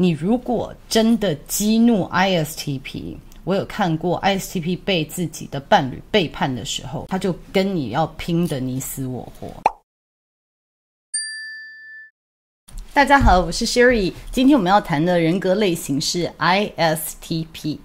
你如果真的激怒 ISTP，我有看过 ISTP 被自己的伴侣背叛的时候，他就跟你要拼的你死我活。大家好，我是 Sherry，今天我们要谈的人格类型是 ISTP。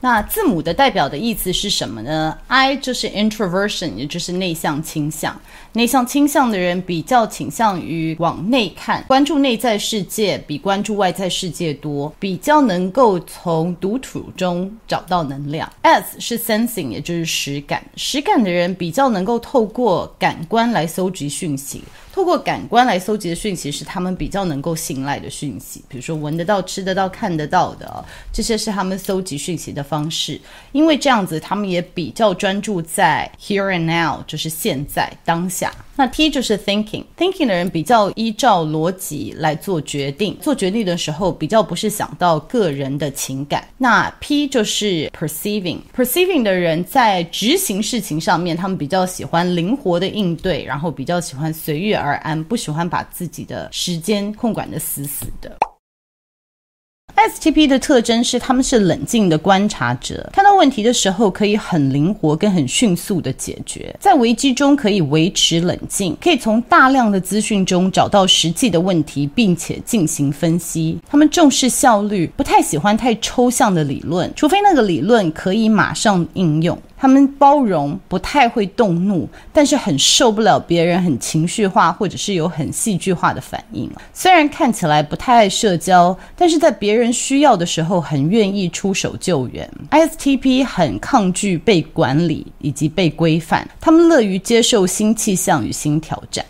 那字母的代表的意思是什么呢？I 就是 introversion，也就是内向倾向。内向倾向的人比较倾向于往内看，关注内在世界比关注外在世界多，比较能够从独处中找到能量。S 是 sensing，也就是实感。实感的人比较能够透过感官来搜集讯息。透过感官来搜集的讯息是他们比较能够信赖的讯息，比如说闻得到、吃得到、看得到的，这些是他们搜集讯息的方式。因为这样子，他们也比较专注在 here and now，就是现在当下。那 T 就是 thinking，thinking 的人比较依照逻辑来做决定，做决定的时候比较不是想到个人的情感。那 P 就是 perceiving，perceiving 的人在执行事情上面，他们比较喜欢灵活的应对，然后比较喜欢随遇而安，不喜欢把自己的时间控管得死死的。STP 的特征是，他们是冷静的观察者，看到问题的时候可以很灵活跟很迅速的解决，在危机中可以维持冷静，可以从大量的资讯中找到实际的问题，并且进行分析。他们重视效率，不太喜欢太抽象的理论，除非那个理论可以马上应用。他们包容，不太会动怒，但是很受不了别人很情绪化或者是有很戏剧化的反应。虽然看起来不太爱社交，但是在别人需要的时候很愿意出手救援。ISTP 很抗拒被管理以及被规范，他们乐于接受新气象与新挑战。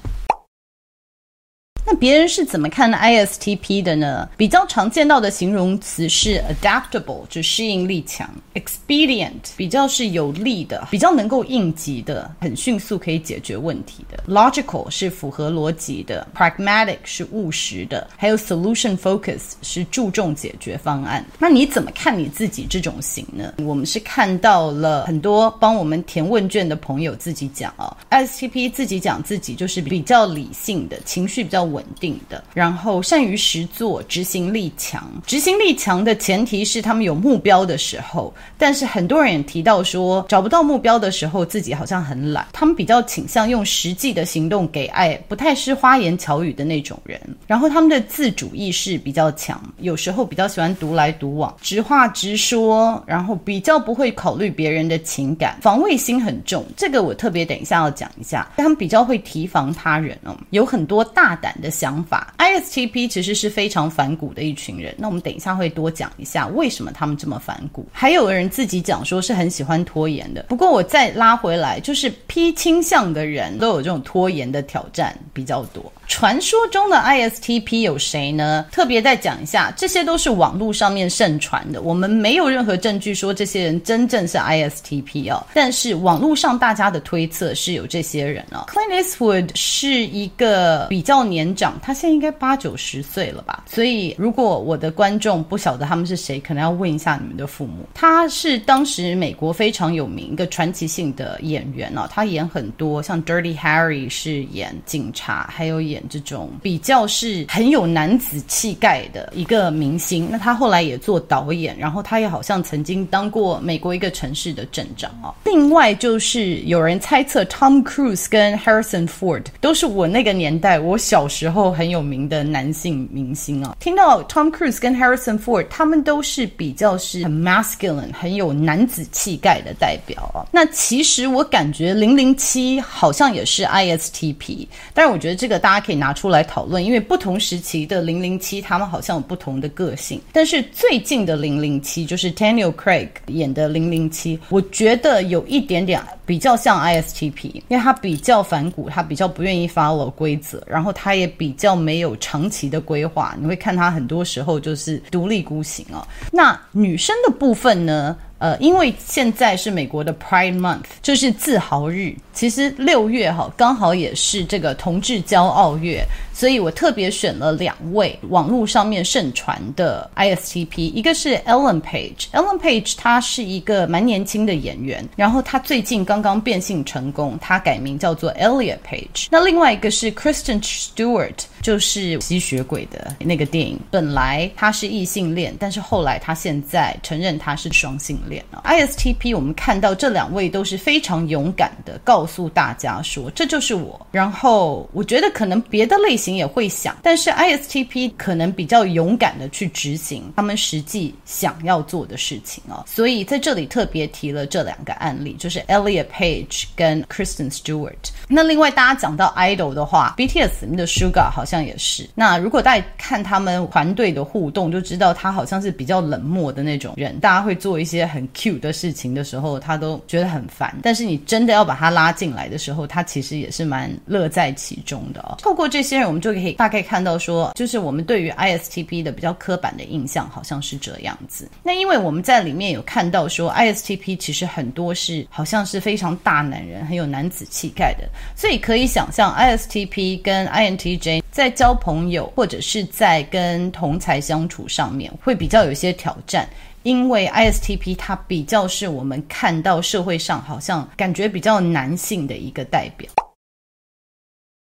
那别人是怎么看 ISTP 的呢？比较常见到的形容词是 adaptable，就适应力强；expedient，比较是有利的，比较能够应急的，很迅速可以解决问题的；logical 是符合逻辑的；pragmatic 是务实的；还有 solution focus 是注重解决方案。那你怎么看你自己这种型呢？我们是看到了很多帮我们填问卷的朋友自己讲啊，ISTP 自己讲自己就是比较理性的，情绪比较稳。稳定的，然后善于实做，执行力强。执行力强的前提是他们有目标的时候，但是很多人也提到说，找不到目标的时候，自己好像很懒。他们比较倾向用实际的行动给爱，不太是花言巧语的那种人。然后他们的自主意识比较强，有时候比较喜欢独来独往，直话直说，然后比较不会考虑别人的情感，防卫心很重。这个我特别等一下要讲一下，他们比较会提防他人哦，有很多大胆的想法，ISTP 其实是非常反骨的一群人。那我们等一下会多讲一下为什么他们这么反骨。还有人自己讲说是很喜欢拖延的。不过我再拉回来，就是 P 倾向的人都有这种拖延的挑战比较多。传说中的 ISTP 有谁呢？特别再讲一下，这些都是网络上面盛传的，我们没有任何证据说这些人真正是 ISTP 哦。但是网络上大家的推测是有这些人哦。Clint Eastwood 是一个比较年长，他现在应该八九十岁了吧？所以如果我的观众不晓得他们是谁，可能要问一下你们的父母。他是当时美国非常有名一个传奇性的演员哦，他演很多像 Dirty Harry 是演警察，还有演。这种比较是很有男子气概的一个明星，那他后来也做导演，然后他也好像曾经当过美国一个城市的镇长啊。另外就是有人猜测 Tom Cruise 跟 Harrison Ford 都是我那个年代我小时时候很有名的男性明星啊。听到 Tom Cruise 跟 Harrison Ford，他们都是比较是很 masculine，很有男子气概的代表啊。那其实我感觉零零七好像也是 ISTP，但是我觉得这个大家。可以拿出来讨论，因为不同时期的零零七，他们好像有不同的个性。但是最近的零零七，就是 Daniel Craig 演的零零七，我觉得有一点点比较像 ISTP，因为他比较反骨，他比较不愿意 follow 规则，然后他也比较没有长期的规划。你会看他很多时候就是独立孤行啊。那女生的部分呢？呃，因为现在是美国的 Pride Month，就是自豪日。其实六月哈，刚好也是这个同志骄傲月，所以我特别选了两位网络上面盛传的 ISTP，一个是 Ellen Page。Ellen Page 她是一个蛮年轻的演员，然后她最近刚刚变性成功，她改名叫做 Elliot Page。那另外一个是 Kristen Stewart，就是吸血鬼的那个电影，本来他是异性恋，但是后来他现在承认他是双性恋。ISTP 我们看到这两位都是非常勇敢的，告诉大家说这就是我。然后我觉得可能别的类型也会想，但是 ISTP 可能比较勇敢的去执行他们实际想要做的事情啊。所以在这里特别提了这两个案例，就是 Elliot Page 跟 Kristen Stewart。那另外大家讲到 idol 的话，BTS 里面的 Sugar 好像也是。那如果大家看他们团队的互动，就知道他好像是比较冷漠的那种人。大家会做一些很 cute 的事情的时候，他都觉得很烦。但是你真的要把他拉进来的时候，他其实也是蛮乐在其中的哦。透过这些人，我们就可以大概看到说，就是我们对于 ISTP 的比较刻板的印象好像是这样子。那因为我们在里面有看到说，ISTP 其实很多是好像是非常大男人，很有男子气概的，所以可以想象 ISTP 跟 INTJ 在交朋友或者是在跟同才相处上面会比较有些挑战。因为 ISTP 它比较是我们看到社会上好像感觉比较男性的一个代表。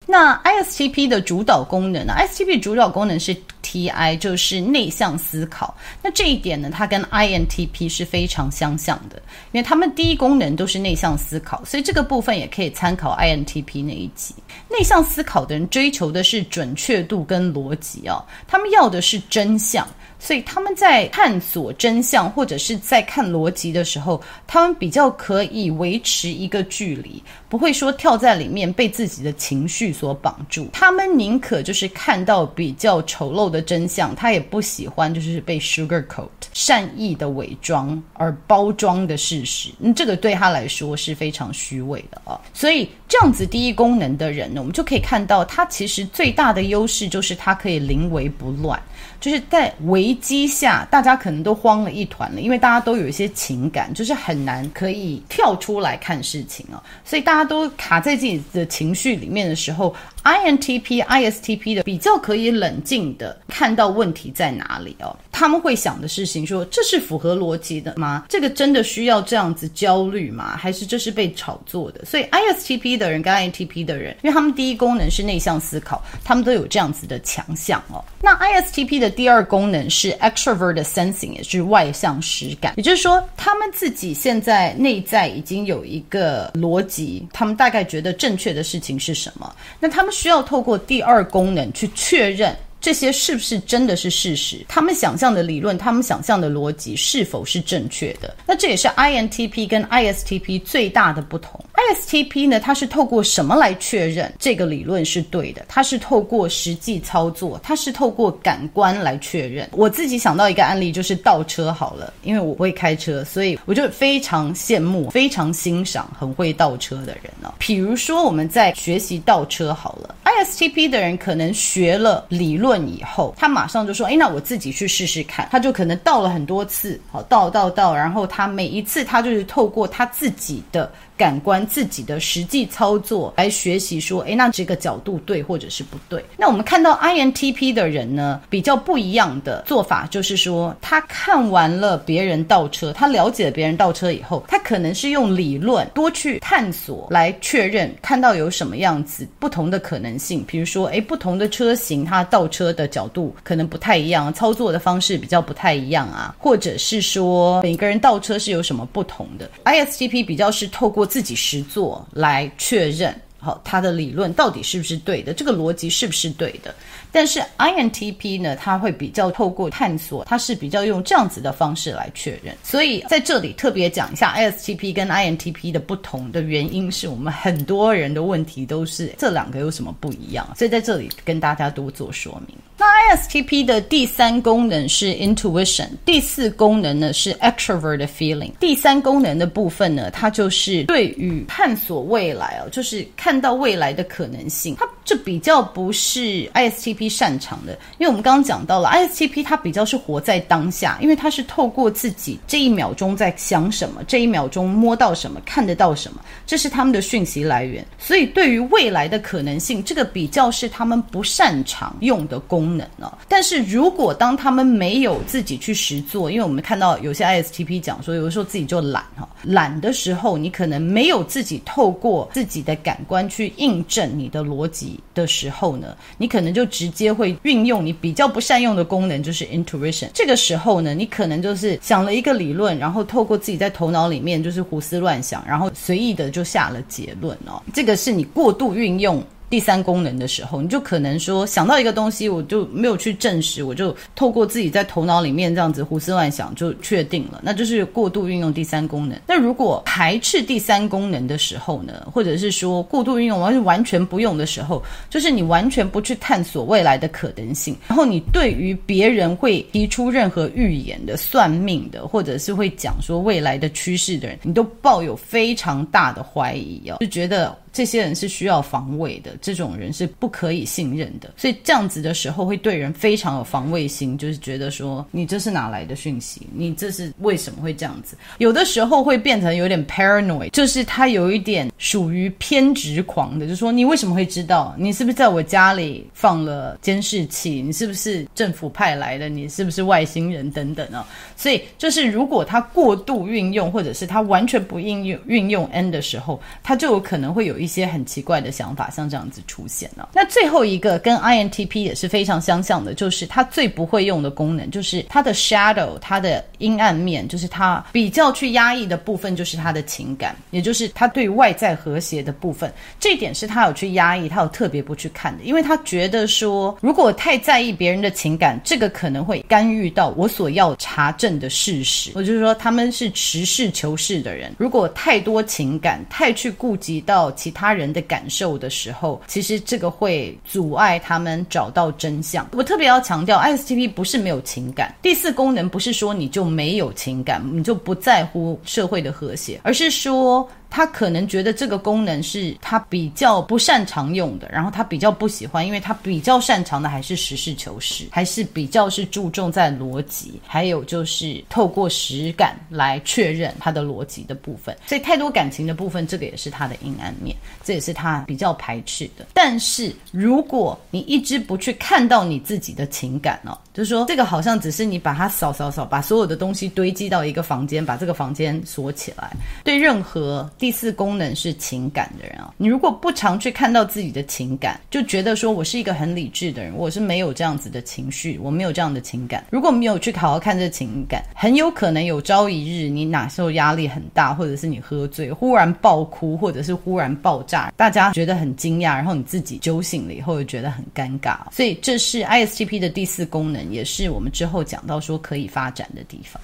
那 ISTP 的主导功能呢？ISTP 主导功能是 TI，就是内向思考。那这一点呢，它跟 INTP 是非常相像的，因为他们第一功能都是内向思考，所以这个部分也可以参考 INTP 那一集。内向思考的人追求的是准确度跟逻辑哦，他们要的是真相。所以他们在探索真相或者是在看逻辑的时候，他们比较可以维持一个距离，不会说跳在里面被自己的情绪所绑住。他们宁可就是看到比较丑陋的真相，他也不喜欢就是被 sugarcoat 善意的伪装而包装的事实。嗯这个对他来说是非常虚伪的啊。所以这样子第一功能的人呢，我们就可以看到他其实最大的优势就是他可以临危不乱。就是在危机下，大家可能都慌了一团了，因为大家都有一些情感，就是很难可以跳出来看事情啊，所以大家都卡在自己的情绪里面的时候。INTP、ISTP 的比较可以冷静的看到问题在哪里哦，他们会想的事情说，这是符合逻辑的吗？这个真的需要这样子焦虑吗？还是这是被炒作的？所以 ISTP 的人跟 INTP 的人，因为他们第一功能是内向思考，他们都有这样子的强项哦。那 ISTP 的第二功能是 Extrovert Sensing，也就是外向实感，也就是说他们自己现在内在已经有一个逻辑，他们大概觉得正确的事情是什么，那他们。需要透过第二功能去确认。这些是不是真的是事实？他们想象的理论，他们想象的逻辑是否是正确的？那这也是 INTP 跟 ISTP 最大的不同。ISTP 呢，它是透过什么来确认这个理论是对的？它是透过实际操作，它是透过感官来确认。我自己想到一个案例，就是倒车好了，因为我会开车，所以我就非常羡慕、非常欣赏很会倒车的人呢、比如说我们在学习倒车好了，ISTP 的人可能学了理论。以后，他马上就说：“哎，那我自己去试试看。”他就可能倒了很多次，好，倒倒倒，然后他每一次他就是透过他自己的。感官自己的实际操作来学习，说，诶，那这个角度对或者是不对？那我们看到 INTP 的人呢，比较不一样的做法，就是说，他看完了别人倒车，他了解了别人倒车以后，他可能是用理论多去探索来确认，看到有什么样子不同的可能性。比如说，诶，不同的车型，它倒车的角度可能不太一样，操作的方式比较不太一样啊，或者是说每个人倒车是有什么不同的。ISTP 比较是透过自己实作来确认，好，他的理论到底是不是对的，这个逻辑是不是对的？但是 INTP 呢，他会比较透过探索，他是比较用这样子的方式来确认。所以在这里特别讲一下 ISTP 跟 INTP 的不同的原因，是我们很多人的问题都是这两个有什么不一样？所以在这里跟大家多做说明。那 ISTP 的第三功能是 Intuition，第四功能呢是 extroverted Feeling。第三功能的部分呢，它就是对于探索未来哦，就是看看到未来的可能性。它这比较不是 ISTP。擅长的，因为我们刚刚讲到了 ISTP，它比较是活在当下，因为它是透过自己这一秒钟在想什么，这一秒钟摸到什么，看得到什么，这是他们的讯息来源。所以对于未来的可能性，这个比较是他们不擅长用的功能呢。但是如果当他们没有自己去实做，因为我们看到有些 ISTP 讲说，有的时候自己就懒哈，懒的时候，你可能没有自己透过自己的感官去印证你的逻辑的时候呢，你可能就直接会运用你比较不善用的功能，就是 intuition。这个时候呢，你可能就是想了一个理论，然后透过自己在头脑里面就是胡思乱想，然后随意的就下了结论哦。这个是你过度运用。第三功能的时候，你就可能说想到一个东西，我就没有去证实，我就透过自己在头脑里面这样子胡思乱想就确定了，那就是过度运用第三功能。那如果排斥第三功能的时候呢，或者是说过度运用而是完全不用的时候，就是你完全不去探索未来的可能性，然后你对于别人会提出任何预言的、算命的，或者是会讲说未来的趋势的人，你都抱有非常大的怀疑哦，就觉得。这些人是需要防卫的，这种人是不可以信任的，所以这样子的时候会对人非常有防卫心，就是觉得说你这是哪来的讯息？你这是为什么会这样子？有的时候会变成有点 paranoid，就是他有一点属于偏执狂的，就是说你为什么会知道？你是不是在我家里放了监视器？你是不是政府派来的？你是不是外星人？等等啊？所以就是如果他过度运用，或者是他完全不应用运用 N 的时候，他就有可能会有一。一些很奇怪的想法，像这样子出现了。那最后一个跟 INTP 也是非常相像的，就是他最不会用的功能，就是他的 shadow，他的阴暗面，就是他比较去压抑的部分，就是他的情感，也就是他对外在和谐的部分。这一点是他有去压抑，他有特别不去看的，因为他觉得说，如果太在意别人的情感，这个可能会干预到我所要查证的事实。我就是说，他们是实事求是的人，如果太多情感，太去顾及到其。他人的感受的时候，其实这个会阻碍他们找到真相。我特别要强调，ISTP 不是没有情感，第四功能不是说你就没有情感，你就不在乎社会的和谐，而是说。他可能觉得这个功能是他比较不擅长用的，然后他比较不喜欢，因为他比较擅长的还是实事求是，还是比较是注重在逻辑，还有就是透过实感来确认他的逻辑的部分。所以太多感情的部分，这个也是他的阴暗面，这也是他比较排斥的。但是如果你一直不去看到你自己的情感哦，就是说这个好像只是你把它扫扫扫，把所有的东西堆积到一个房间，把这个房间锁起来，对任何。第四功能是情感的人啊，你如果不常去看到自己的情感，就觉得说我是一个很理智的人，我是没有这样子的情绪，我没有这样的情感。如果没有去好好看这情感，很有可能有朝一日你哪时候压力很大，或者是你喝醉，忽然爆哭，或者是忽然爆炸，大家觉得很惊讶，然后你自己酒醒了以后又觉得很尴尬。所以这是 ISTP 的第四功能，也是我们之后讲到说可以发展的地方。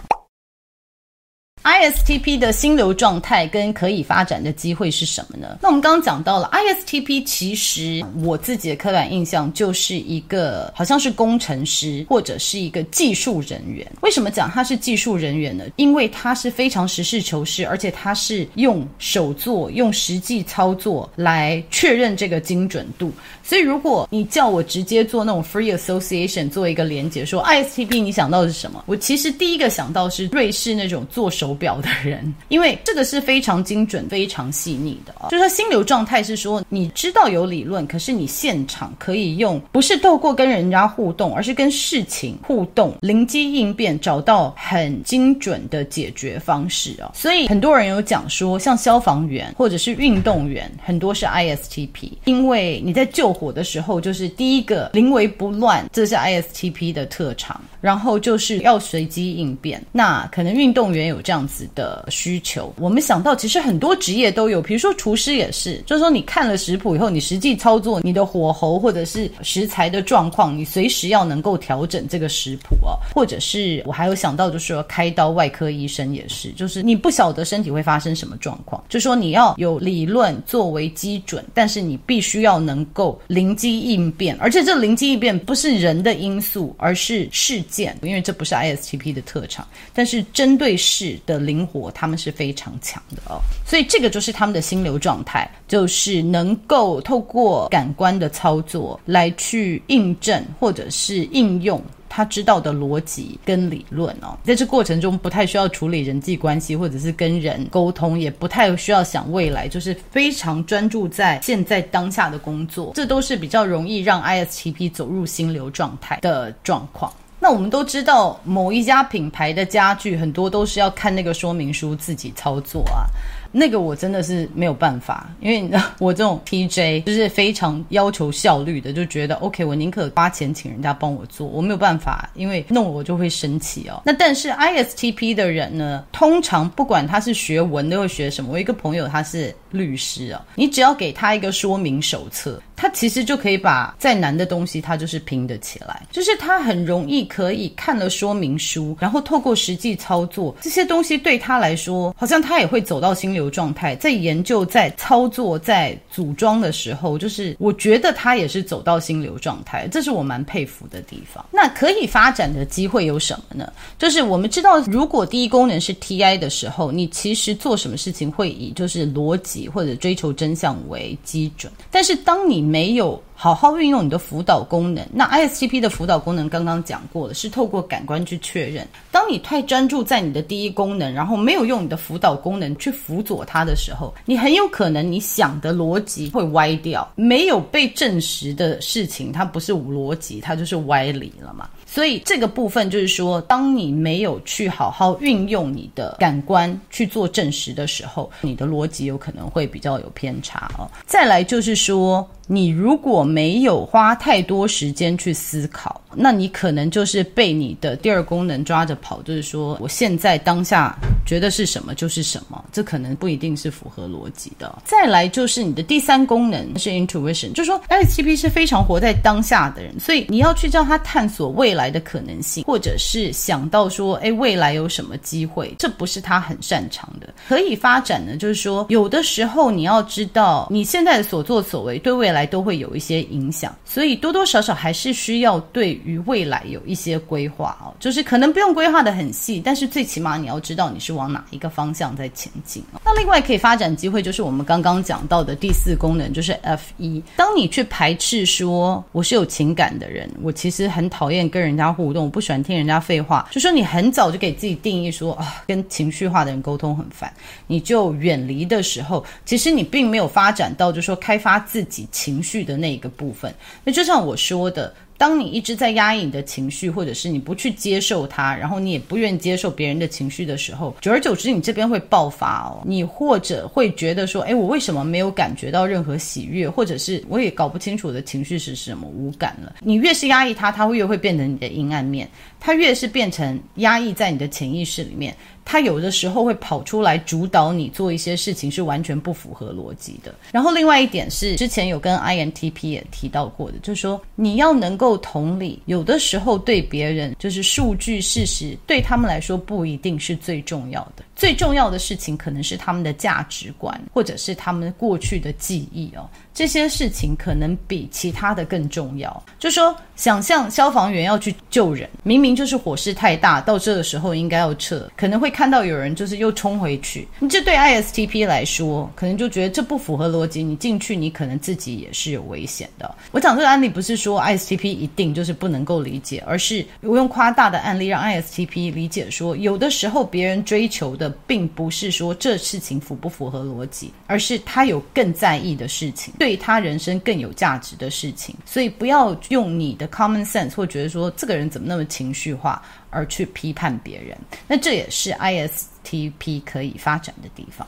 ISTP 的心流状态跟可以发展的机会是什么呢？那我们刚刚讲到了 ISTP，其实我自己的刻板印象就是一个好像是工程师或者是一个技术人员。为什么讲他是技术人员呢？因为他是非常实事求是，而且他是用手做、用实际操作来确认这个精准度。所以如果你叫我直接做那种 free association 做一个连结，说 ISTP 你想到的是什么？我其实第一个想到是瑞士那种做手。手表的人，因为这个是非常精准、非常细腻的啊。就是说，心流状态是说，你知道有理论，可是你现场可以用，不是透过跟人家互动，而是跟事情互动，灵机应变，找到很精准的解决方式啊。所以很多人有讲说，像消防员或者是运动员，很多是 ISTP，因为你在救火的时候，就是第一个临危不乱，这是 ISTP 的特长。然后就是要随机应变，那可能运动员有这样样子的需求。我们想到，其实很多职业都有，比如说厨师也是，就是说你看了食谱以后，你实际操作你的火候或者是食材的状况，你随时要能够调整这个食谱哦。或者是我还有想到，就是说开刀外科医生也是，就是你不晓得身体会发生什么状况，就说你要有理论作为基准，但是你必须要能够灵机应变，而且这灵机应变不是人的因素，而是事件。因为这不是 ISTP 的特长，但是针对事的灵活，他们是非常强的哦。所以这个就是他们的心流状态，就是能够透过感官的操作来去印证或者是应用。他知道的逻辑跟理论哦，在这过程中不太需要处理人际关系，或者是跟人沟通，也不太需要想未来，就是非常专注在现在当下的工作，这都是比较容易让 ISTP 走入心流状态的状况。那我们都知道，某一家品牌的家具很多都是要看那个说明书自己操作啊。那个我真的是没有办法，因为我这种 TJ 就是非常要求效率的，就觉得 OK，我宁可花钱请人家帮我做，我没有办法，因为弄我就会生气哦。那但是 ISTP 的人呢，通常不管他是学文的或学什么，我一个朋友他是律师啊，你只要给他一个说明手册，他其实就可以把再难的东西他就是拼得起来，就是他很容易可以看了说明书，然后透过实际操作这些东西对他来说，好像他也会走到心流状态，在研究、在操作、在组装的时候，就是我觉得他也是走到心流状态，这是我蛮佩服的地方。那可以发展的机会有什么呢？就是我们知道，如果第一功能是 TI 的时候，你其实做什么事情会以就是逻辑或者追求真相为基准，但是当你没有好好运用你的辅导功能，那 ISTP 的辅导功能刚刚讲过了，是透过感官去确认。当你太专注在你的第一功能，然后没有用你的辅导功能去辅佐它的时候，你很有可能你想的逻辑会歪掉。没有被证实的事情，它不是无逻辑，它就是歪理了嘛。所以这个部分就是说，当你没有去好好运用你的感官去做证实的时候，你的逻辑有可能会比较有偏差哦。再来就是说，你如果没有花太多时间去思考，那你可能就是被你的第二功能抓着跑，就是说，我现在当下觉得是什么就是什么，这可能不一定是符合逻辑的。再来就是你的第三功能是 intuition，就是说 ISTP 是非常活在当下的人，所以你要去叫他探索未来。来的可能性，或者是想到说，哎，未来有什么机会？这不是他很擅长的，可以发展的，就是说，有的时候你要知道，你现在的所作所为对未来都会有一些影响，所以多多少少还是需要对于未来有一些规划哦。就是可能不用规划的很细，但是最起码你要知道你是往哪一个方向在前进。那另外可以发展机会，就是我们刚刚讲到的第四功能，就是 F 一。当你去排斥说我是有情感的人，我其实很讨厌跟人。家互动，我不喜欢听人家废话。就说你很早就给自己定义说啊，跟情绪化的人沟通很烦，你就远离的时候，其实你并没有发展到，就说开发自己情情绪的那一个部分。那就像我说的。当你一直在压抑你的情绪，或者是你不去接受它，然后你也不愿意接受别人的情绪的时候，久而久之，你这边会爆发哦。你或者会觉得说，诶，我为什么没有感觉到任何喜悦，或者是我也搞不清楚我的情绪是什么，无感了。你越是压抑它，它会越会变成你的阴暗面。它越是变成压抑在你的潜意识里面，它有的时候会跑出来主导你做一些事情，是完全不符合逻辑的。然后另外一点是，之前有跟 INTP 也提到过的，就是说你要能够同理，有的时候对别人就是数据事实对他们来说不一定是最重要的，最重要的事情可能是他们的价值观，或者是他们过去的记忆哦。这些事情可能比其他的更重要。就说，想象消防员要去救人，明明就是火势太大，到这个时候应该要撤，可能会看到有人就是又冲回去。这对 ISTP 来说，可能就觉得这不符合逻辑。你进去，你可能自己也是有危险的。我讲这个案例不是说 ISTP 一定就是不能够理解，而是我用夸大的案例让 ISTP 理解说，有的时候别人追求的并不是说这事情符不符合逻辑，而是他有更在意的事情。对他人生更有价值的事情，所以不要用你的 common sense 或觉得说这个人怎么那么情绪化而去批判别人。那这也是 ISTP 可以发展的地方。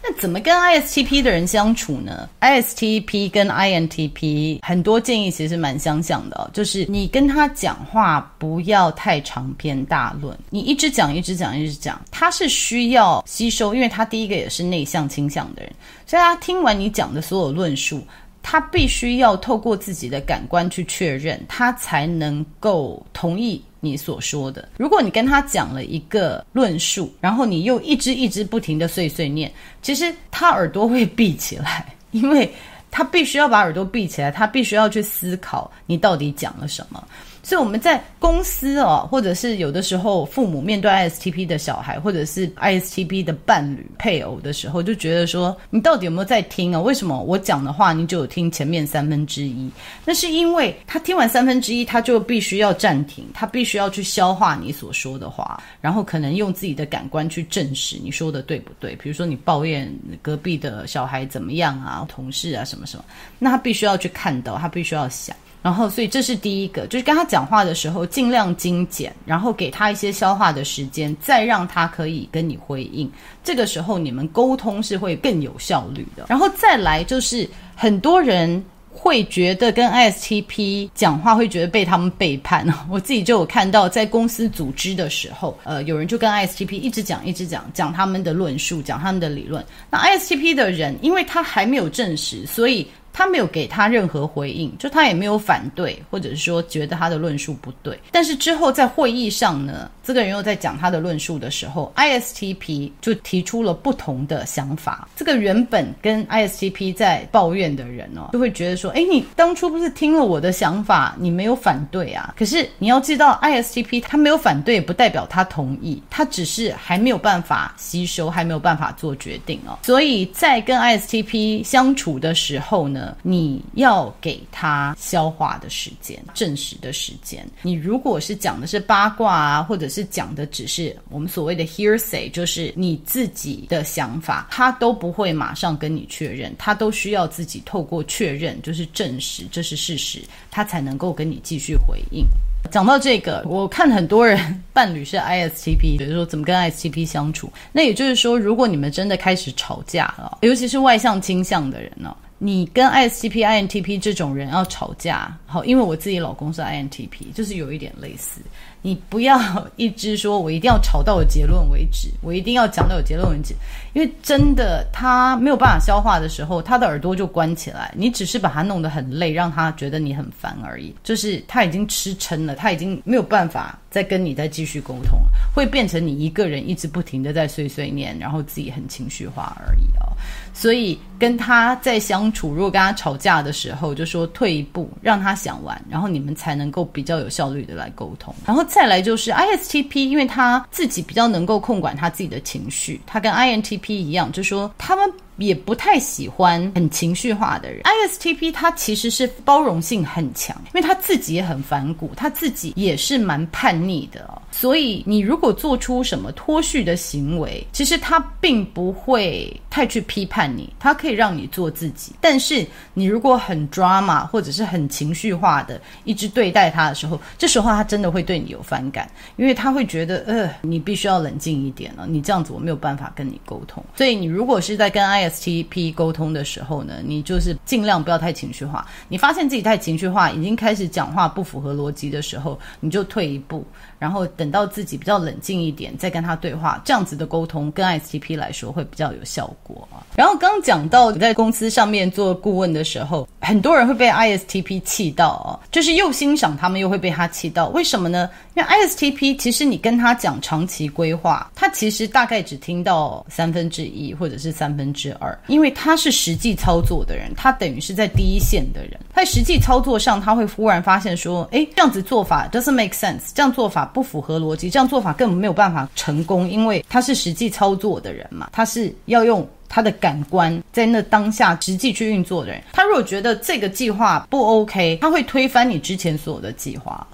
那怎么跟 ISTP 的人相处呢？ISTP 跟 INTP 很多建议其实蛮相像的，就是你跟他讲话不要太长篇大论，你一直讲一直讲一直讲，他是需要吸收，因为他第一个也是内向倾向的人，所以他听完你讲的所有论述。他必须要透过自己的感官去确认，他才能够同意你所说的。如果你跟他讲了一个论述，然后你又一直一直不停的碎碎念，其实他耳朵会闭起来，因为他必须要把耳朵闭起来，他必须要去思考你到底讲了什么。所以我们在公司哦，或者是有的时候父母面对 ISTP 的小孩，或者是 ISTP 的伴侣配偶的时候，就觉得说你到底有没有在听啊？为什么我讲的话你就有听前面三分之一？那是因为他听完三分之一，他就必须要暂停，他必须要去消化你所说的话，然后可能用自己的感官去证实你说的对不对。比如说你抱怨隔壁的小孩怎么样啊，同事啊什么什么，那他必须要去看到，他必须要想。然后，所以这是第一个，就是跟他讲话的时候尽量精简，然后给他一些消化的时间，再让他可以跟你回应。这个时候你们沟通是会更有效率的。然后再来就是很多人会觉得跟 ISTP 讲话会觉得被他们背叛。我自己就有看到在公司组织的时候，呃，有人就跟 ISTP 一直讲一直讲讲他们的论述，讲他们的理论。那 ISTP 的人因为他还没有证实，所以。他没有给他任何回应，就他也没有反对，或者是说觉得他的论述不对。但是之后在会议上呢，这个人又在讲他的论述的时候，ISTP 就提出了不同的想法。这个原本跟 ISTP 在抱怨的人哦，就会觉得说：“诶，你当初不是听了我的想法，你没有反对啊？可是你要知道，ISTP 他没有反对，不代表他同意，他只是还没有办法吸收，还没有办法做决定哦。所以在跟 ISTP 相处的时候呢，你要给他消化的时间，证实的时间。你如果是讲的是八卦啊，或者是讲的只是我们所谓的 hearsay，就是你自己的想法，他都不会马上跟你确认，他都需要自己透过确认，就是证实这是事实，他才能够跟你继续回应。讲到这个，我看很多人伴侣是 ISTP，比如说怎么跟 ISTP 相处。那也就是说，如果你们真的开始吵架了，尤其是外向倾向的人呢？你跟 ISTP、INTP 这种人要吵架，好，因为我自己老公是 INTP，就是有一点类似。你不要一直说我一定要吵到有结论为止，我一定要讲到有结论为止，因为真的他没有办法消化的时候，他的耳朵就关起来。你只是把他弄得很累，让他觉得你很烦而已。就是他已经吃撑了，他已经没有办法再跟你再继续沟通，会变成你一个人一直不停的在碎碎念，然后自己很情绪化而已哦。所以跟他在相处，如果跟他吵架的时候，就说退一步，让他想完，然后你们才能够比较有效率的来沟通，然后。再来就是 ISTP，因为他自己比较能够控管他自己的情绪，他跟 INTP 一样，就说他们。也不太喜欢很情绪化的人。ISTP 他其实是包容性很强，因为他自己也很反骨，他自己也是蛮叛逆的。所以你如果做出什么脱序的行为，其实他并不会太去批判你，他可以让你做自己。但是你如果很 drama 或者是很情绪化的一直对待他的时候，这时候他真的会对你有反感，因为他会觉得呃，你必须要冷静一点了，你这样子我没有办法跟你沟通。所以你如果是在跟 IS STP 沟通的时候呢，你就是尽量不要太情绪化。你发现自己太情绪化，已经开始讲话不符合逻辑的时候，你就退一步，然后等到自己比较冷静一点，再跟他对话。这样子的沟通跟 ISTP 来说会比较有效果啊。然后刚讲到你在公司上面做顾问的时候，很多人会被 ISTP 气到啊，就是又欣赏他们，又会被他气到。为什么呢？因为 ISTP 其实你跟他讲长期规划，他其实大概只听到三分之一或者是三分之二。因为他是实际操作的人，他等于是在第一线的人，在实际操作上，他会忽然发现说：“诶，这样子做法 doesn't make sense，这样做法不符合逻辑，这样做法根本没有办法成功。”因为他是实际操作的人嘛，他是要用他的感官在那当下实际去运作的人。他如果觉得这个计划不 OK，他会推翻你之前所有的计划。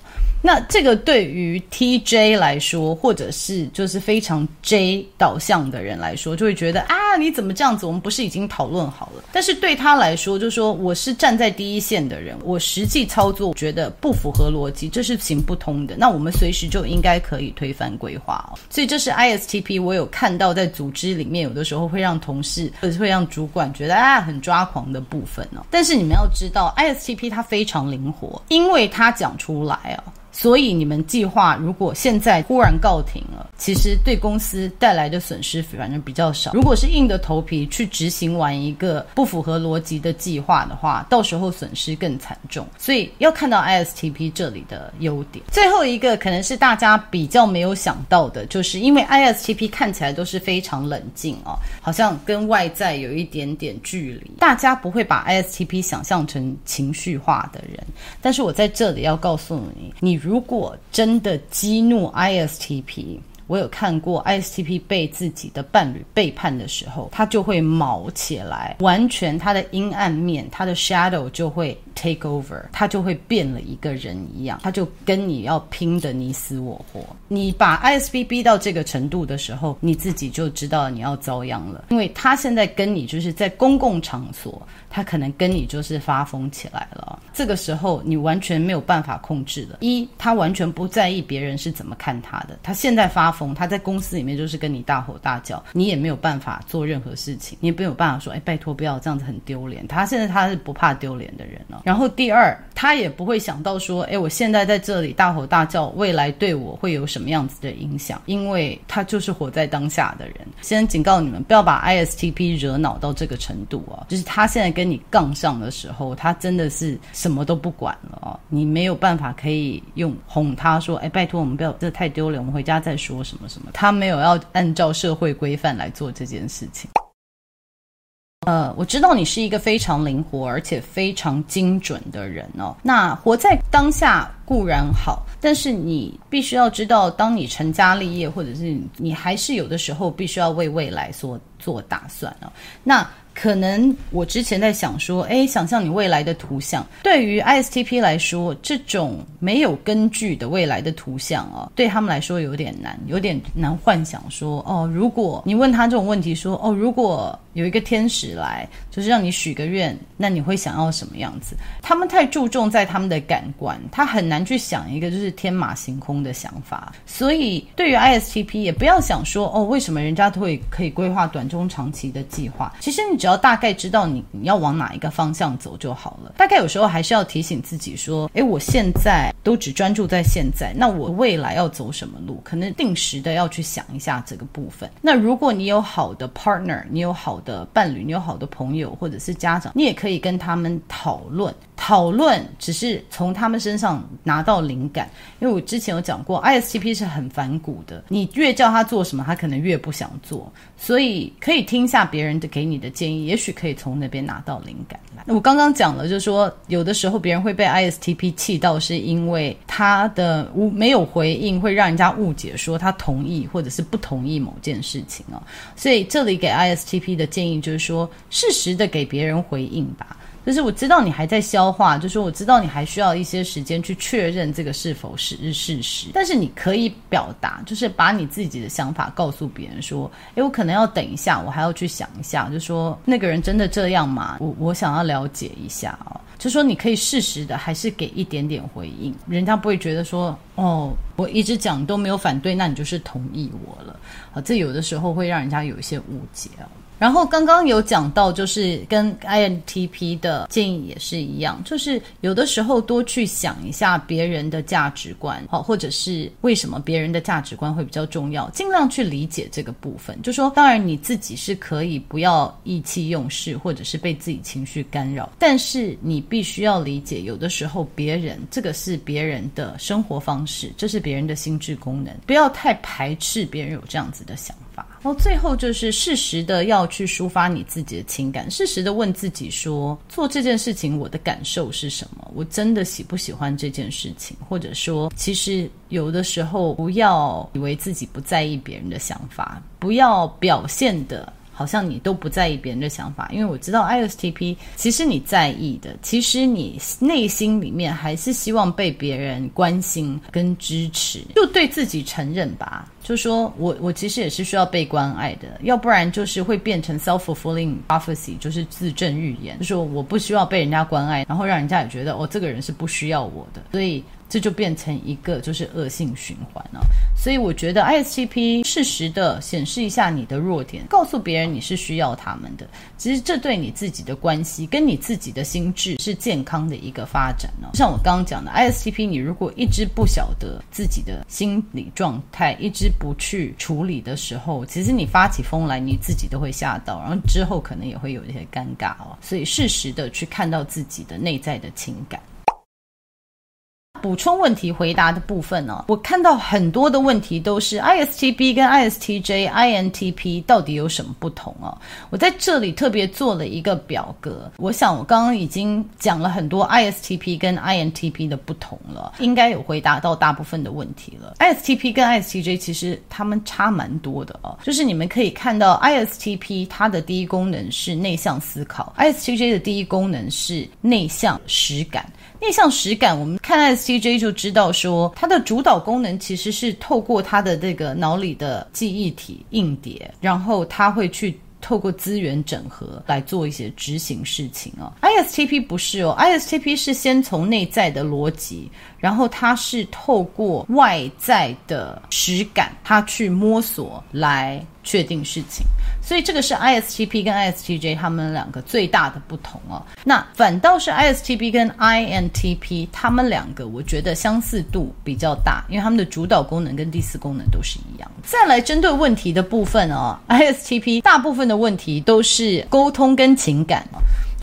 那这个对于 TJ 来说，或者是就是非常 J 导向的人来说，就会觉得啊，那你怎么这样子？我们不是已经讨论好了？但是对他来说，就说我是站在第一线的人，我实际操作觉得不符合逻辑，这是行不通的。那我们随时就应该可以推翻规划哦。所以这是 ISTP，我有看到在组织里面，有的时候会让同事或者会让主管觉得啊很抓狂的部分哦。但是你们要知道，ISTP 它非常灵活，因为它讲出来啊。所以你们计划如果现在忽然告停了，其实对公司带来的损失反正比较少。如果是硬着头皮去执行完一个不符合逻辑的计划的话，到时候损失更惨重。所以要看到 ISTP 这里的优点。最后一个可能是大家比较没有想到的，就是因为 ISTP 看起来都是非常冷静哦，好像跟外在有一点点距离，大家不会把 ISTP 想象成情绪化的人。但是我在这里要告诉你，你。如果真的激怒 ISTP，我有看过 ISTP 被自己的伴侣背叛的时候，他就会毛起来，完全他的阴暗面，他的 shadow 就会 take over，他就会变了一个人一样，他就跟你要拼的你死我活。你把 ISTP 逼到这个程度的时候，你自己就知道你要遭殃了，因为他现在跟你就是在公共场所。他可能跟你就是发疯起来了，这个时候你完全没有办法控制的。一，他完全不在意别人是怎么看他的。他现在发疯，他在公司里面就是跟你大吼大叫，你也没有办法做任何事情，你也没有办法说，哎，拜托不要这样子，很丢脸。他现在他是不怕丢脸的人了。然后第二，他也不会想到说，哎，我现在在这里大吼大叫，未来对我会有什么样子的影响？因为他就是活在当下的人。先警告你们，不要把 ISTP 惹恼到这个程度啊，就是他现在跟。你杠上的时候，他真的是什么都不管了哦，你没有办法可以用哄他说：“哎，拜托我们不要，这太丢脸，我们回家再说什么什么。”他没有要按照社会规范来做这件事情。呃，我知道你是一个非常灵活而且非常精准的人哦。那活在当下固然好，但是你必须要知道，当你成家立业，或者是你还是有的时候必须要为未来所做打算哦。那可能我之前在想说，诶，想象你未来的图像，对于 ISTP 来说，这种没有根据的未来的图像啊，对他们来说有点难，有点难幻想说，哦，如果你问他这种问题说，哦，如果有一个天使来，就是让你许个愿，那你会想要什么样子？他们太注重在他们的感官，他很难去想一个就是天马行空的想法。所以对于 ISTP，也不要想说，哦，为什么人家都会可以规划短中长期的计划？其实你。只要大概知道你你要往哪一个方向走就好了。大概有时候还是要提醒自己说：“诶，我现在都只专注在现在，那我未来要走什么路？可能定时的要去想一下这个部分。那如果你有好的 partner，你有好的伴侣，你有好的朋友或者是家长，你也可以跟他们讨论。讨论只是从他们身上拿到灵感。因为我之前有讲过，ISTP 是很反骨的，你越叫他做什么，他可能越不想做。所以可以听一下别人的给你的建议。也许可以从那边拿到灵感来。我刚刚讲了，就是说有的时候别人会被 ISTP 气到，是因为他的无没有回应，会让人家误解说他同意或者是不同意某件事情哦。所以这里给 ISTP 的建议就是说，适时的给别人回应吧。就是我知道你还在消化，就是我知道你还需要一些时间去确认这个是否是事实，但是你可以表达，就是把你自己的想法告诉别人说，诶，我可能要等一下，我还要去想一下，就说那个人真的这样吗？我我想要了解一下哦，就说你可以适时的还是给一点点回应，人家不会觉得说，哦，我一直讲都没有反对，那你就是同意我了，啊，这有的时候会让人家有一些误解哦。然后刚刚有讲到，就是跟 INTP 的建议也是一样，就是有的时候多去想一下别人的价值观，好，或者是为什么别人的价值观会比较重要，尽量去理解这个部分。就说当然你自己是可以不要意气用事，或者是被自己情绪干扰，但是你必须要理解，有的时候别人这个是别人的生活方式，这是别人的心智功能，不要太排斥别人有这样子的想法。然后最后就是适时的要去抒发你自己的情感，适时的问自己说，做这件事情我的感受是什么？我真的喜不喜欢这件事情？或者说，其实有的时候不要以为自己不在意别人的想法，不要表现的。好像你都不在意别人的想法，因为我知道 ISTP 其实你在意的，其实你内心里面还是希望被别人关心跟支持，就对自己承认吧，就说我我其实也是需要被关爱的，要不然就是会变成 self-fulfilling prophecy，就是自证预言，就说我不需要被人家关爱，然后让人家也觉得哦，这个人是不需要我的，所以。这就变成一个就是恶性循环了，所以我觉得 ISTP 适时的显示一下你的弱点，告诉别人你是需要他们的，其实这对你自己的关系跟你自己的心智是健康的一个发展呢。像我刚刚讲的 ISTP，你如果一直不晓得自己的心理状态，一直不去处理的时候，其实你发起疯来，你自己都会吓到，然后之后可能也会有一些尴尬哦。所以适时的去看到自己的内在的情感。补充问题回答的部分呢，我看到很多的问题都是 ISTP 跟 ISTJ、INTP 到底有什么不同啊？我在这里特别做了一个表格，我想我刚刚已经讲了很多 ISTP 跟 INTP 的不同了，应该有回答到大部分的问题了。ISTP 跟 ISTJ 其实他们差蛮多的哦，就是你们可以看到 ISTP 它的第一功能是内向思考，ISTJ 的第一功能是内向实感。内向实感，我们看 CJ 就知道说，它的主导功能其实是透过它的这个脑里的记忆体硬碟，然后它会去透过资源整合来做一些执行事情哦。ISTP 不是哦，ISTP 是先从内在的逻辑，然后它是透过外在的实感，它去摸索来确定事情。所以这个是 ISTP 跟 ISTJ 他们两个最大的不同哦。那反倒是 ISTP 跟 INTP 他们两个，我觉得相似度比较大，因为他们的主导功能跟第四功能都是一样。再来针对问题的部分哦，ISTP 大部分的问题都是沟通跟情感。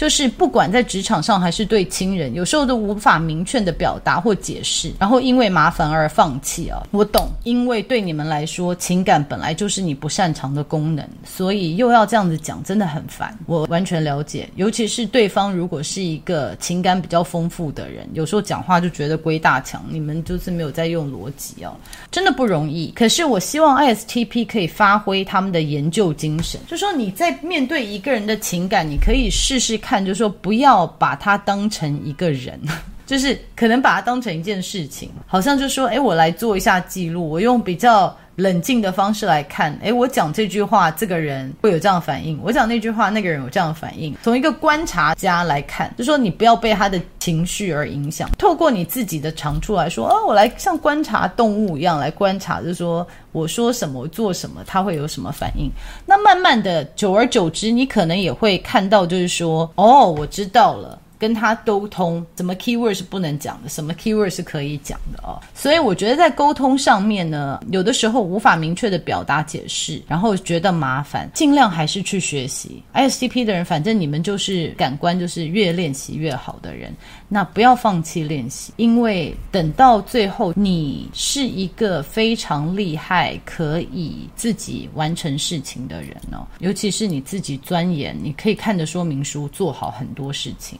就是不管在职场上还是对亲人，有时候都无法明确的表达或解释，然后因为麻烦而放弃啊。我懂，因为对你们来说，情感本来就是你不擅长的功能，所以又要这样子讲，真的很烦。我完全了解，尤其是对方如果是一个情感比较丰富的人，有时候讲话就觉得归大强，你们就是没有在用逻辑哦，真的不容易。可是我希望 ISTP 可以发挥他们的研究精神，就说你在面对一个人的情感，你可以试试看。看，就是说不要把它当成一个人，就是可能把它当成一件事情，好像就说，哎，我来做一下记录，我用比较冷静的方式来看，哎，我讲这句话，这个人会有这样的反应；我讲那句话，那个人有这样的反应。从一个观察家来看，就说你不要被他的情绪而影响，透过你自己的长处来说，哦，我来像观察动物一样来观察，就是说我说什么，做什么，他会有什么反应。那慢慢的，久而久之，你可能也会看到，就是说，哦，我知道了。跟他沟通，什么 keyword 是不能讲的，什么 keyword 是可以讲的哦。所以我觉得在沟通上面呢，有的时候无法明确的表达解释，然后觉得麻烦，尽量还是去学习。ISTP 的人，反正你们就是感官就是越练习越好的人，那不要放弃练习，因为等到最后你是一个非常厉害，可以自己完成事情的人哦。尤其是你自己钻研，你可以看着说明书做好很多事情。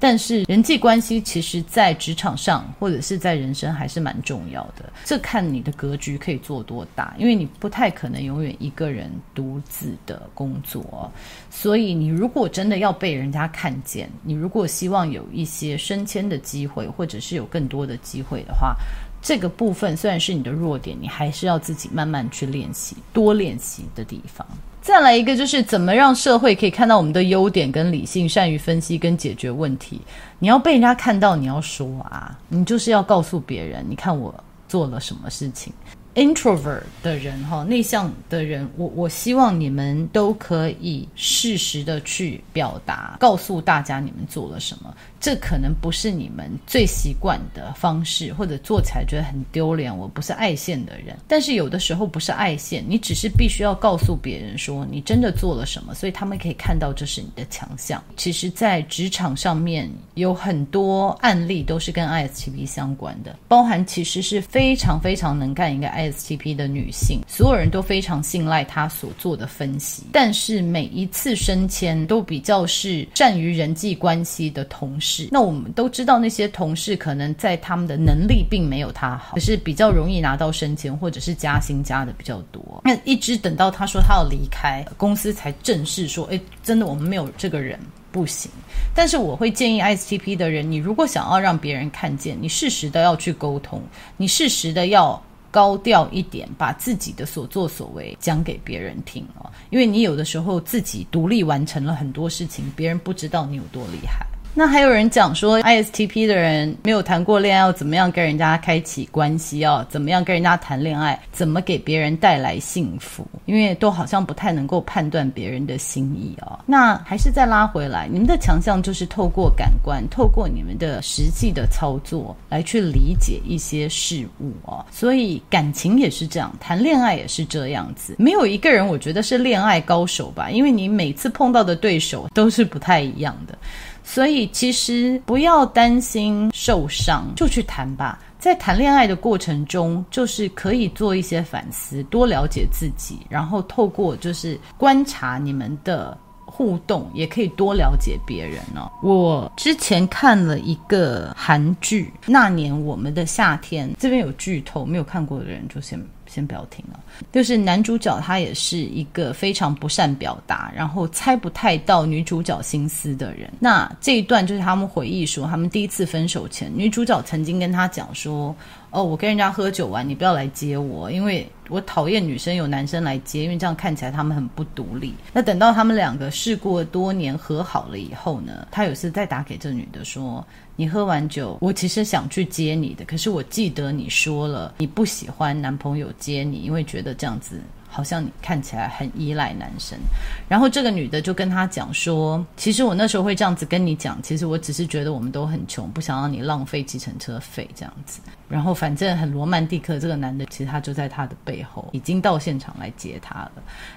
但是人际关系其实，在职场上或者是在人生还是蛮重要的。这看你的格局可以做多大，因为你不太可能永远一个人独自的工作。所以你如果真的要被人家看见，你如果希望有一些升迁的机会，或者是有更多的机会的话，这个部分虽然是你的弱点，你还是要自己慢慢去练习，多练习的地方。再来一个，就是怎么让社会可以看到我们的优点跟理性，善于分析跟解决问题。你要被人家看到，你要说啊，你就是要告诉别人，你看我做了什么事情。Introvert 的人哈，内向的人，我我希望你们都可以适时的去表达，告诉大家你们做了什么。这可能不是你们最习惯的方式，或者做起来觉得很丢脸。我不是爱现的人，但是有的时候不是爱现，你只是必须要告诉别人说你真的做了什么，所以他们可以看到这是你的强项。其实，在职场上面有很多案例都是跟 ISTP 相关的，包含其实是非常非常能干一个 ISTP。的女性，所有人都非常信赖她所做的分析，但是每一次升迁都比较是善于人际关系的同事。那我们都知道，那些同事可能在他们的能力并没有他好，可是比较容易拿到升迁或者是加薪加的比较多。那一直等到他说他要离开公司，才正式说：“哎，真的我们没有这个人不行。”但是我会建议 ISTP 的人，你如果想要让别人看见，你适时的要去沟通，你适时的要。高调一点，把自己的所作所为讲给别人听哦，因为你有的时候自己独立完成了很多事情，别人不知道你有多厉害。那还有人讲说，ISTP 的人没有谈过恋爱，要怎么样跟人家开启关系哦？怎么样跟人家谈恋爱？怎么给别人带来幸福？因为都好像不太能够判断别人的心意哦。那还是再拉回来，你们的强项就是透过感官，透过你们的实际的操作来去理解一些事物哦。所以感情也是这样，谈恋爱也是这样子。没有一个人我觉得是恋爱高手吧？因为你每次碰到的对手都是不太一样的。所以其实不要担心受伤，就去谈吧。在谈恋爱的过程中，就是可以做一些反思，多了解自己，然后透过就是观察你们的互动，也可以多了解别人哦。我之前看了一个韩剧《那年我们的夏天》，这边有剧透，没有看过的人就先。先不要听了，就是男主角他也是一个非常不善表达，然后猜不太到女主角心思的人。那这一段就是他们回忆说，他们第一次分手前，女主角曾经跟他讲说：“哦，我跟人家喝酒完，你不要来接我，因为我讨厌女生有男生来接，因为这样看起来他们很不独立。”那等到他们两个事过多年和好了以后呢，他有次再打给这女的说。你喝完酒，我其实想去接你的，可是我记得你说了，你不喜欢男朋友接你，因为觉得这样子好像你看起来很依赖男生。然后这个女的就跟他讲说，其实我那时候会这样子跟你讲，其实我只是觉得我们都很穷，不想让你浪费计程车费这样子。然后反正很罗曼蒂克，这个男的其实他就在他的背后已经到现场来接他了。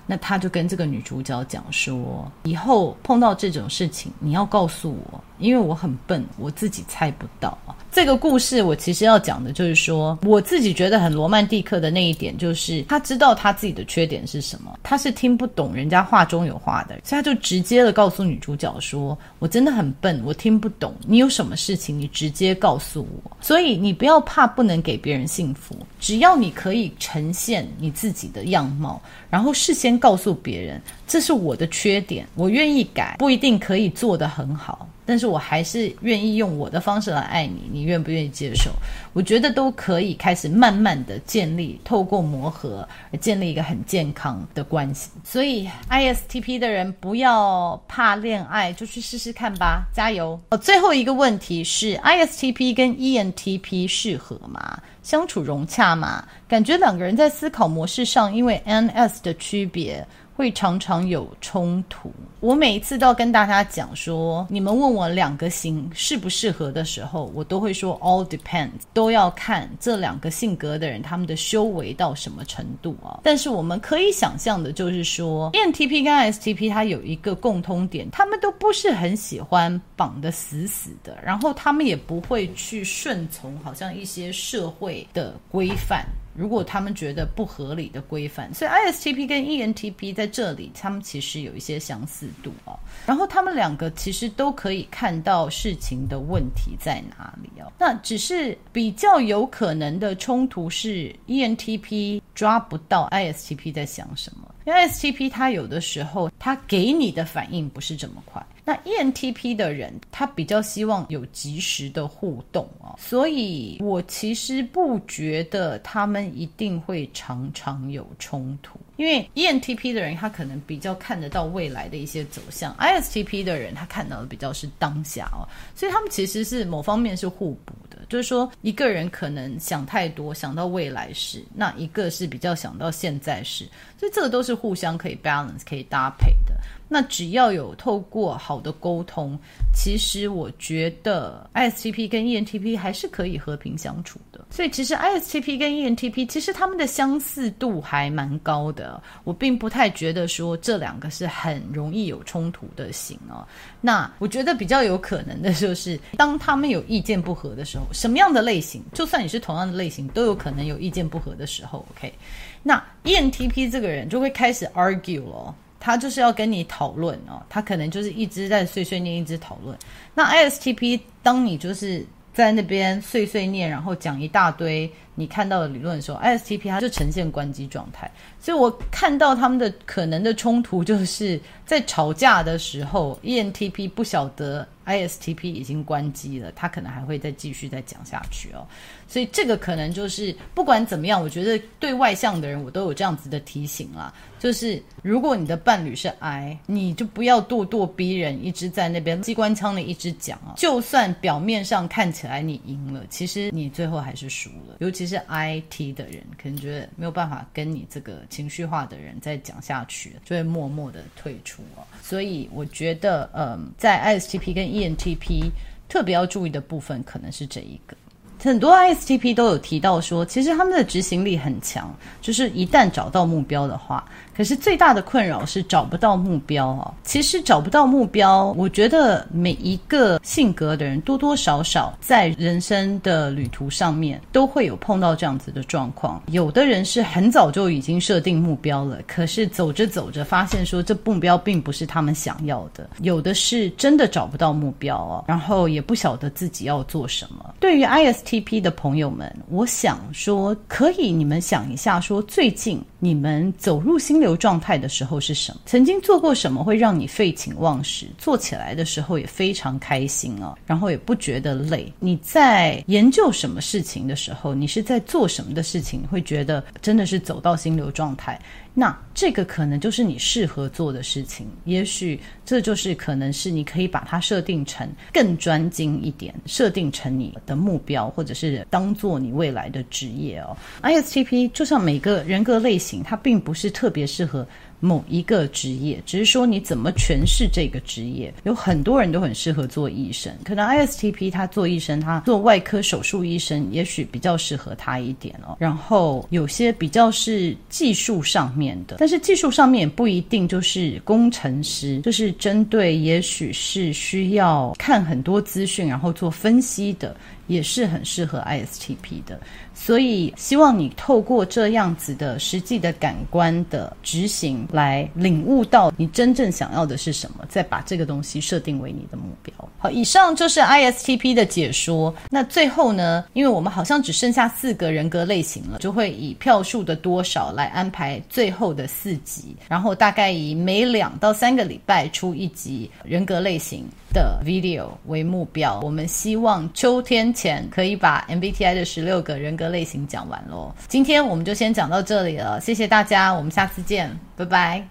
那他就跟这个女主角讲说，以后碰到这种事情，你要告诉我。因为我很笨，我自己猜不到啊。这个故事我其实要讲的就是说，我自己觉得很罗曼蒂克的那一点，就是他知道他自己的缺点是什么，他是听不懂人家话中有话的，所以他就直接的告诉女主角说：“我真的很笨，我听不懂，你有什么事情你直接告诉我。”所以你不要怕不能给别人幸福，只要你可以呈现你自己的样貌，然后事先告诉别人，这是我的缺点，我愿意改，不一定可以做得很好。但是我还是愿意用我的方式来爱你，你愿不愿意接受？我觉得都可以开始慢慢的建立，透过磨合而建立一个很健康的关系。所以 ISTP 的人不要怕恋爱，就去试试看吧，加油！哦，最后一个问题是，ISTP 跟 ENTP 适合吗？相处融洽吗？感觉两个人在思考模式上，因为 NS 的区别。会常常有冲突。我每一次都要跟大家讲说，你们问我两个型适不适合的时候，我都会说 all depends，都要看这两个性格的人他们的修为到什么程度啊。但是我们可以想象的就是说，ENTP 跟 ISTP 它有一个共通点，他们都不是很喜欢绑得死死的，然后他们也不会去顺从好像一些社会的规范。如果他们觉得不合理的规范，所以 ISTP 跟 ENTP 在这里，他们其实有一些相似度哦。然后他们两个其实都可以看到事情的问题在哪里哦。那只是比较有可能的冲突是 ENTP 抓不到 ISTP 在想什么，因为 ISTP 他有的时候他给你的反应不是这么快。那 ENTP 的人，他比较希望有及时的互动啊，所以我其实不觉得他们一定会常常有冲突，因为 ENTP 的人他可能比较看得到未来的一些走向，ISTP 的人他看到的比较是当下哦，所以他们其实是某方面是互补的，就是说一个人可能想太多，想到未来时，那一个是比较想到现在时，所以这个都是互相可以 balance 可以搭配的。那只要有透过好的沟通，其实我觉得 ISTP 跟 ENTP 还是可以和平相处的。所以其实 ISTP 跟 ENTP 其实他们的相似度还蛮高的。我并不太觉得说这两个是很容易有冲突的型哦。那我觉得比较有可能的就是，当他们有意见不合的时候，什么样的类型，就算你是同样的类型，都有可能有意见不合的时候。OK，那 ENTP 这个人就会开始 argue 了。他就是要跟你讨论哦，他可能就是一直在碎碎念，一直讨论。那 ISTP，当你就是在那边碎碎念，然后讲一大堆你看到的理论的时候，ISTP 他就呈现关机状态。所以我看到他们的可能的冲突，就是在吵架的时候，ENTP 不晓得 ISTP 已经关机了，他可能还会再继续再讲下去哦。所以这个可能就是不管怎么样，我觉得对外向的人我都有这样子的提醒啦，就是如果你的伴侣是 I，你就不要咄咄逼人，一直在那边机关枪的一直讲啊。就算表面上看起来你赢了，其实你最后还是输了。尤其是是 IT 的人，可能觉得没有办法跟你这个情绪化的人再讲下去，就会默默的退出啊。所以我觉得，嗯，在 ISTP 跟 ENTP 特别要注意的部分，可能是这一个。很多 ISTP 都有提到说，其实他们的执行力很强，就是一旦找到目标的话。可是最大的困扰是找不到目标哦。其实找不到目标，我觉得每一个性格的人多多少少在人生的旅途上面都会有碰到这样子的状况。有的人是很早就已经设定目标了，可是走着走着发现说这目标并不是他们想要的。有的是真的找不到目标哦，然后也不晓得自己要做什么。对于 ISTP ISTP 的朋友们，我想说可以你们想一下说最近你们走入心流状态的时候是什么？曾经做过什么会让你废寝忘食？做起来的时候也非常开心啊，然后也不觉得累。你在研究什么事情的时候，你是在做什么的事情，会觉得真的是走到心流状态？那这个可能就是你适合做的事情。也许这就是可能是你可以把它设定成更专精一点，设定成你的目标，或者是当做你未来的职业哦。ISTP 就像每个人格类型，它并不是特别适合。某一个职业，只是说你怎么诠释这个职业。有很多人都很适合做医生，可能 ISTP 他做医生，他做外科手术医生，也许比较适合他一点哦。然后有些比较是技术上面的，但是技术上面也不一定就是工程师，就是针对也许是需要看很多资讯，然后做分析的。也是很适合 ISTP 的，所以希望你透过这样子的实际的感官的执行，来领悟到你真正想要的是什么，再把这个东西设定为你的目标。好，以上就是 ISTP 的解说。那最后呢，因为我们好像只剩下四个人格类型了，就会以票数的多少来安排最后的四集，然后大概以每两到三个礼拜出一集人格类型的 video 为目标。我们希望秋天前可以把 MBTI 的十六个人格类型讲完喽。今天我们就先讲到这里了，谢谢大家，我们下次见，拜拜。